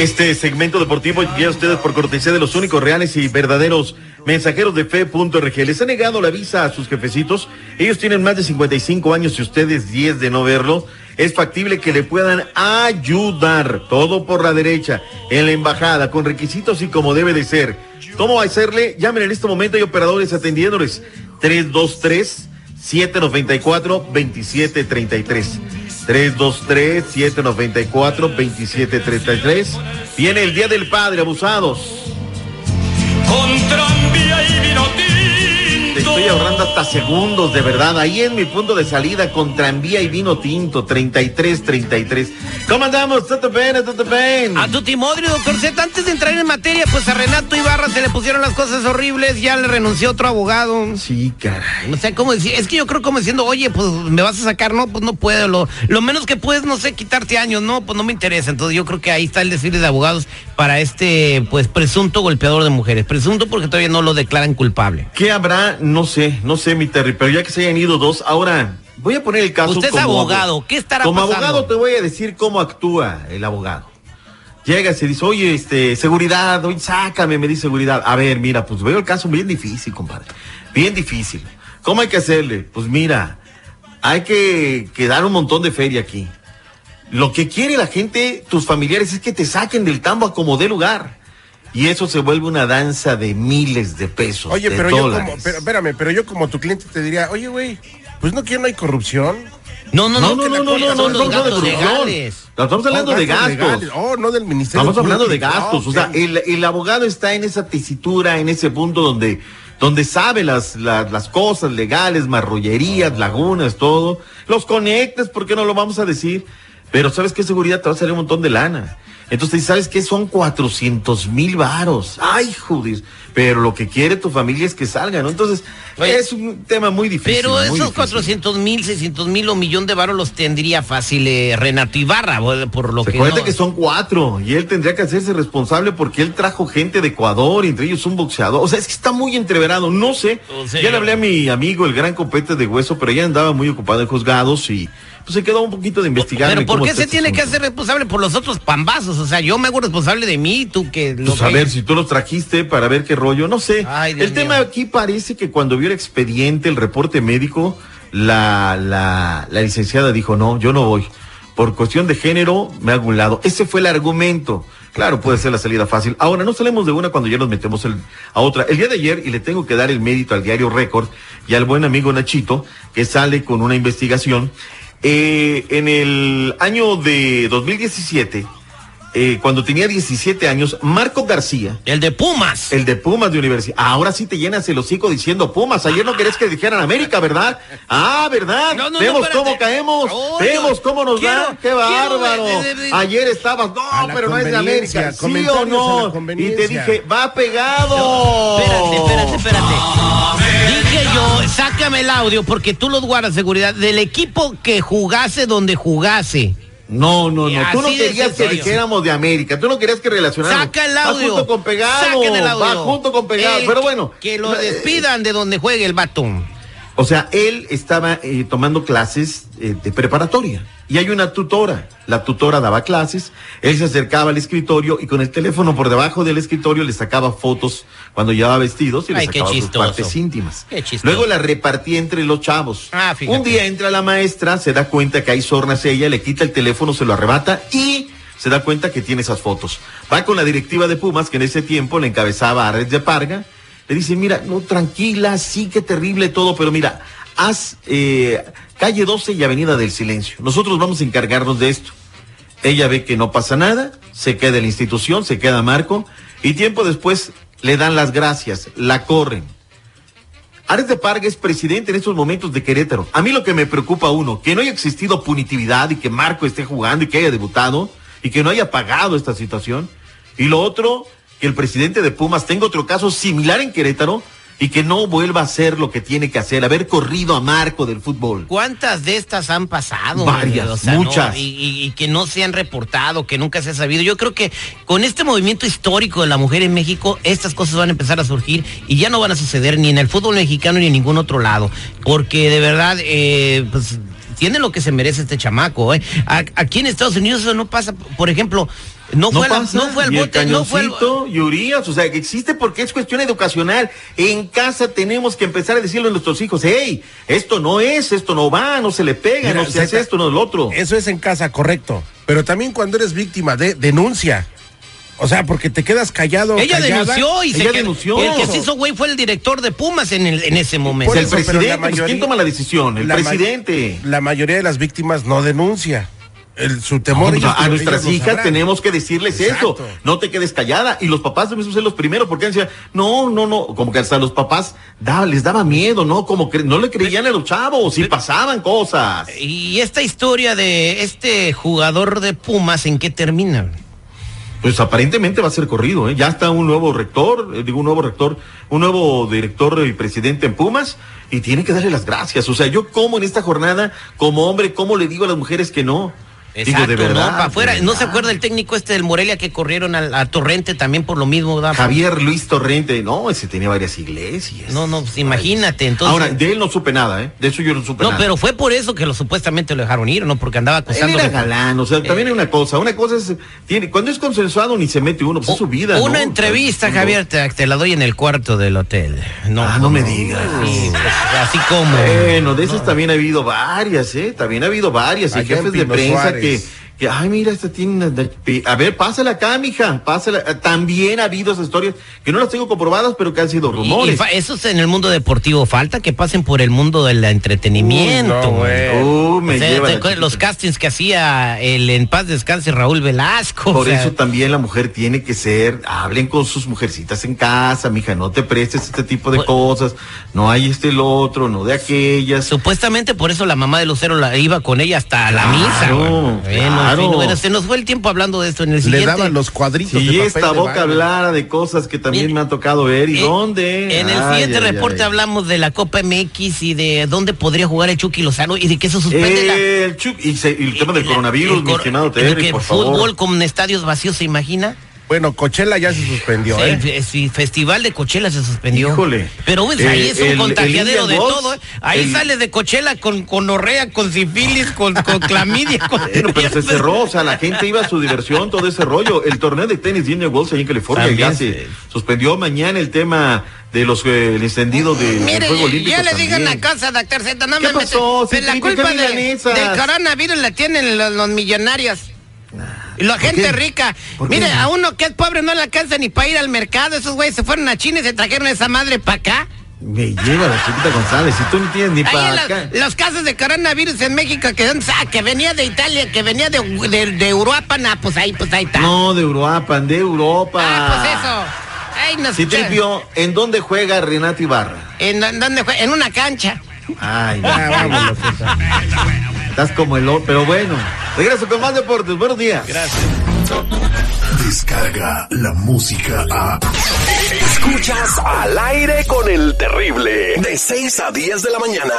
Este segmento deportivo llega a ustedes por cortesía de los únicos reales y verdaderos mensajeros de fe.rg. Les ha negado la visa a sus jefecitos. Ellos tienen más de 55 años y ustedes 10 de no verlo. Es factible que le puedan ayudar. Todo por la derecha, en la embajada, con requisitos y como debe de ser. ¿Cómo hacerle? Llamen en este momento, hay operadores atendiéndoles. 323 794 2733. 323-794-2733. Viene el Día del Padre, abusados. Estoy ahorrando hasta segundos, de verdad. Ahí en mi punto de salida con tranvía y vino tinto, 33-33. ¿Cómo andamos? ¿Todo bien? ¿Todo bien? A tu timodrio, doctor Z, antes de entrar en materia, pues a Renato Ibarra se le pusieron las cosas horribles, ya le renunció otro abogado. Sí, caray. O sea, como decir, es que yo creo como diciendo, oye, pues me vas a sacar, no, pues no puedo, lo, lo menos que puedes, no sé, quitarte años, no, pues no me interesa. Entonces yo creo que ahí está el desfile de abogados para este, pues, presunto golpeador de mujeres. Presunto porque todavía no lo declaran culpable. ¿Qué habrá? No sé, no sé, mi Terry, pero ya que se hayan ido dos, ahora voy a poner el caso Usted es como abogado, ¿qué estará Como pasando? abogado te voy a decir cómo actúa el abogado. Llega y se dice, oye, este, seguridad, oye, sácame, me dice seguridad. A ver, mira, pues veo el caso bien difícil, compadre. Bien difícil. ¿Cómo hay que hacerle? Pues mira, hay que, que dar un montón de feria aquí. Lo que quiere la gente, tus familiares, es que te saquen del tambo a como dé lugar. Y eso se vuelve una danza de miles de pesos. Oye, de pero yo dólares. como, pero, espérame, pero yo como tu cliente te diría, oye, güey, pues no quiero, no hay corrupción. No, no, no, No, no, no, no, no, no, legales. Estamos hablando Oh, de gastos. Oh, no del ministerio. Estamos hablando de gastos. Ah, O sea, el, el abogado está en esa tesitura, en ese punto donde, donde sabe las, las, las cosas legales, marrullerías, lagunas, todo. Los conectes, ¿por qué no lo vamos a decir? Pero ¿sabes qué seguridad te va a salir un montón de lana? Entonces, ¿sabes qué? Son 400 mil varos. Ay, judis. Pero lo que quiere tu familia es que salgan, ¿no? Entonces, Oye, es un tema muy difícil. Pero muy esos difícil. 400 mil, 600 mil o millón de varos los tendría fácil eh, Renato Ibarra, bo- por lo que Recuerda no- que son cuatro y él tendría que hacerse responsable porque él trajo gente de Ecuador, entre ellos un boxeador. O sea, es que está muy entreverado. No sé. O sea, ya le hablé a mi amigo, el gran copete de hueso, pero ya andaba muy ocupado en juzgados y pues se quedó un poquito de investigar. Pero ¿por qué se este tiene que hacer responsable por los otros pambazos? O sea, yo me hago responsable de mí, tú que... lo Pues a ver, si tú los trajiste para ver qué rollo, no sé. Ay, el tema aquí parece que cuando vio el expediente, el reporte médico, la, la, la licenciada dijo, no, yo no voy. Por cuestión de género, me hago un lado. Ese fue el argumento. Claro, puede ser la salida fácil. Ahora, no salimos de una cuando ya nos metemos el- a otra. El día de ayer, y le tengo que dar el mérito al diario Récord y al buen amigo Nachito, que sale con una investigación. Eh, en el año de 2017, eh, cuando tenía 17 años, Marco García, El de Pumas. el de Pumas de Universidad. Ahora sí te llenas el hocico diciendo Pumas. Ayer no querés que dijeran América, ¿verdad? Ah, ¿verdad? No, Vemos cómo caemos. Vemos cómo nos quiero- dan. Qué bárbaro. de- de- de- Ayer estabas, no, pero no es de América. ¿Sí o no? Y te dije, va pegado. Espérate, espérate, espérate. Dije yo, sácame el audio porque tú los guardas seguridad del equipo que jugase donde jugase. No, no, no. Tú no querías que dijéramos de América. Tú no querías que relacionáramos. Saca el Va audio. junto con pegado. Saquen el audio. Va junto con pegado. Pero que- bueno. Que lo despidan de donde juegue el vato. O sea, él estaba eh, tomando clases eh, de preparatoria y hay una tutora. La tutora daba clases, él se acercaba al escritorio y con el teléfono por debajo del escritorio le sacaba fotos cuando llevaba vestidos y le sacaba sus partes íntimas. Luego la repartía entre los chavos. Ah. Un día entra la maestra, se da cuenta que hay sornas ella, le quita el teléfono, se lo arrebata y se da cuenta que tiene esas fotos. Va con la directiva de Pumas, que en ese tiempo le encabezaba a Red de Parga, le dice, mira, no, tranquila, sí, qué terrible todo, pero mira, haz eh, calle 12 y Avenida del Silencio. Nosotros vamos a encargarnos de esto. Ella ve que no pasa nada, se queda en la institución, se queda Marco, y tiempo después le dan las gracias, la corren. Ares de Parga es presidente en estos momentos de Querétaro. A mí lo que me preocupa uno, que no haya existido punitividad y que Marco esté jugando y que haya debutado y que no haya pagado esta situación. Y lo otro, que el presidente de Pumas tenga otro caso similar en Querétaro y que no vuelva a hacer lo que tiene que hacer, haber corrido a Marco del fútbol. ¿Cuántas de estas han pasado? Varias, muchas. Y, y- y que no se han reportado, que nunca se ha sabido. Yo creo que con este movimiento histórico de la mujer en México, estas cosas van a empezar a surgir y ya no van a suceder ni en el fútbol mexicano ni en ningún otro lado. Porque de verdad, eh, pues tiene lo que se merece este chamaco. ¿eh? A- aquí en Estados Unidos eso no pasa. Por ejemplo, no fue, la- no fue al y el bote, no fue Cañoncito y Urias, o sea, que existe porque es cuestión educacional. En casa tenemos que empezar a decirle a nuestros hijos, hey, esto no es, esto no va, no se le pega, Mira, no se hace esto, no lo otro. Eso es en casa, correcto. Pero también cuando eres víctima de denuncia. O sea, porque te quedas callado. Ella callada. denunció y se quedó- denunció. El que se hizo güey fue el director de Pumas en, el- en ese momento. Por el eso, pero presidente, la pues, ¿quién toma la decisión? El La ma- presidente. La mayoría de las víctimas no denuncia. El, su temor. No, pues, ellos- a, nuestras hijas tenemos que decirles Exacto. eso. No te quedes callada. Y los papás deben ser los primeros porque decían, no, no, no. Como que hasta los papás da- les daba miedo, ¿no? Como que no le creían a los chavos y pasaban cosas. Y esta historia de este jugador de Pumas, ¿en qué termina? Pues aparentemente va a ser corrido, ¿eh? Ya está un nuevo rector, eh, digo un nuevo rector, un nuevo director y presidente en Pumas y tiene que darle las gracias. O sea, yo como en esta jornada, como hombre, ¿cómo le digo a las mujeres que no? Digo, de verdad. ¿no? Afuera. ¿No se acuerda el técnico este del Morelia que corrieron al- a, Torrente también por lo mismo? ¿verdad? Javier Luis Torrente, no, ese tenía varias iglesias. No, no, pues imagínate, entonces- Ahora, de él no supe nada, ¿eh? De eso yo no supe No, nada. pero fue por eso que lo supuestamente lo dejaron ir, ¿no? Porque andaba Él acusando. era galán, o sea, también hay una cosa, una cosa es, tiene, cuando es consensuado ni se mete uno, pues es su vida, Una ¿no? entrevista, Javier, te, te la doy en el cuarto del hotel. No, Ah, no me digas. Sí, pues, así como. Bueno, de esas también ha habido varias, ¿eh? También ha habido varias. Y jefes de prensa Suárez. que, Yeah. Que, ay, mira, esta tiene. A ver, pásala acá, mija, pásala. Eh, También ha habido esas historias que no las tengo comprobadas, pero que han sido Y- y rumores. fa- eso es en el mundo deportivo. Falta que pasen por el mundo del entretenimiento. No. Uh, me O sea, lleva te la acuerdas los castings que hacía el en paz descanse Raúl Velasco. Por o sea, eso también la mujer tiene que ser, hablen con sus mujercitas en casa, mija, no te prestes este tipo de Pues- cosas, no hay este el otro, no de aquellas. Supuestamente por eso la mamá de Lucero la iba con ella hasta la Claro, misa. Bueno, en claro. fin, bueno, se nos fue el tiempo hablando de esto en el Le siguiente. daban los cuadritos. papel esta de boca hablara de cosas que también me ha tocado ver, ¿y Eh, dónde? En el Ay, siguiente ay, reporte ay. hablamos de la Copa MX y de dónde podría jugar el Chucky Lozano y de que eso suspende la- El y, se- y el tema del la- coronavirus, el mi estimado Terry, que por fútbol favor. con estadios vacíos, ¿se imagina? Bueno, Coachella ya se suspendió, Sí, ¿eh? el, fe- sí, festival de Coachella se suspendió. Híjole. Pero pues, Eh, ahí es un el- contagiadero el de todo. ¿eh? Ahí el- sales de Coachella con conorrea, con sífilis, con, con clamidia. Con... Bueno, pero se cerró, o sea, la gente iba a su diversión, todo ese rollo. El torneo de tenis de Indian Wells ahí en California También ya se suspendió mañana el tema de los eh, el encendido de, Mire, Juego Olímpico. yo le digo también. una cosa, doctor Z, no ¿Qué me pasó? mete- Si la culpa ¿qué de- del coronavirus la tienen los, los millonarios. La gente rica. ¿Por Mire, a uno que es pobre no le alcanza ni para ir al mercado. Esos güeyes se fueron a China y se trajeron esa madre para acá. Me lleva la chiquita González, si tú no tienes ni para acá. los casos de coronavirus en México que, son- ah, que venía de Italia, que venía de, de, de Europa, nah, pues ahí, pues ahí está. No, de Europa, de Europa. Ah, pues eso. Ay, no Si sé. tripio, ¿en dónde juega Renato Ibarra? ¿En en dónde fue? En una cancha. Ay, no. vámonos. Estás como el otro, pero bueno. Regreso con más deportes. Buenos días. Descarga la música a. Escuchas al aire con el terrible. De 6 a 10 de la mañana.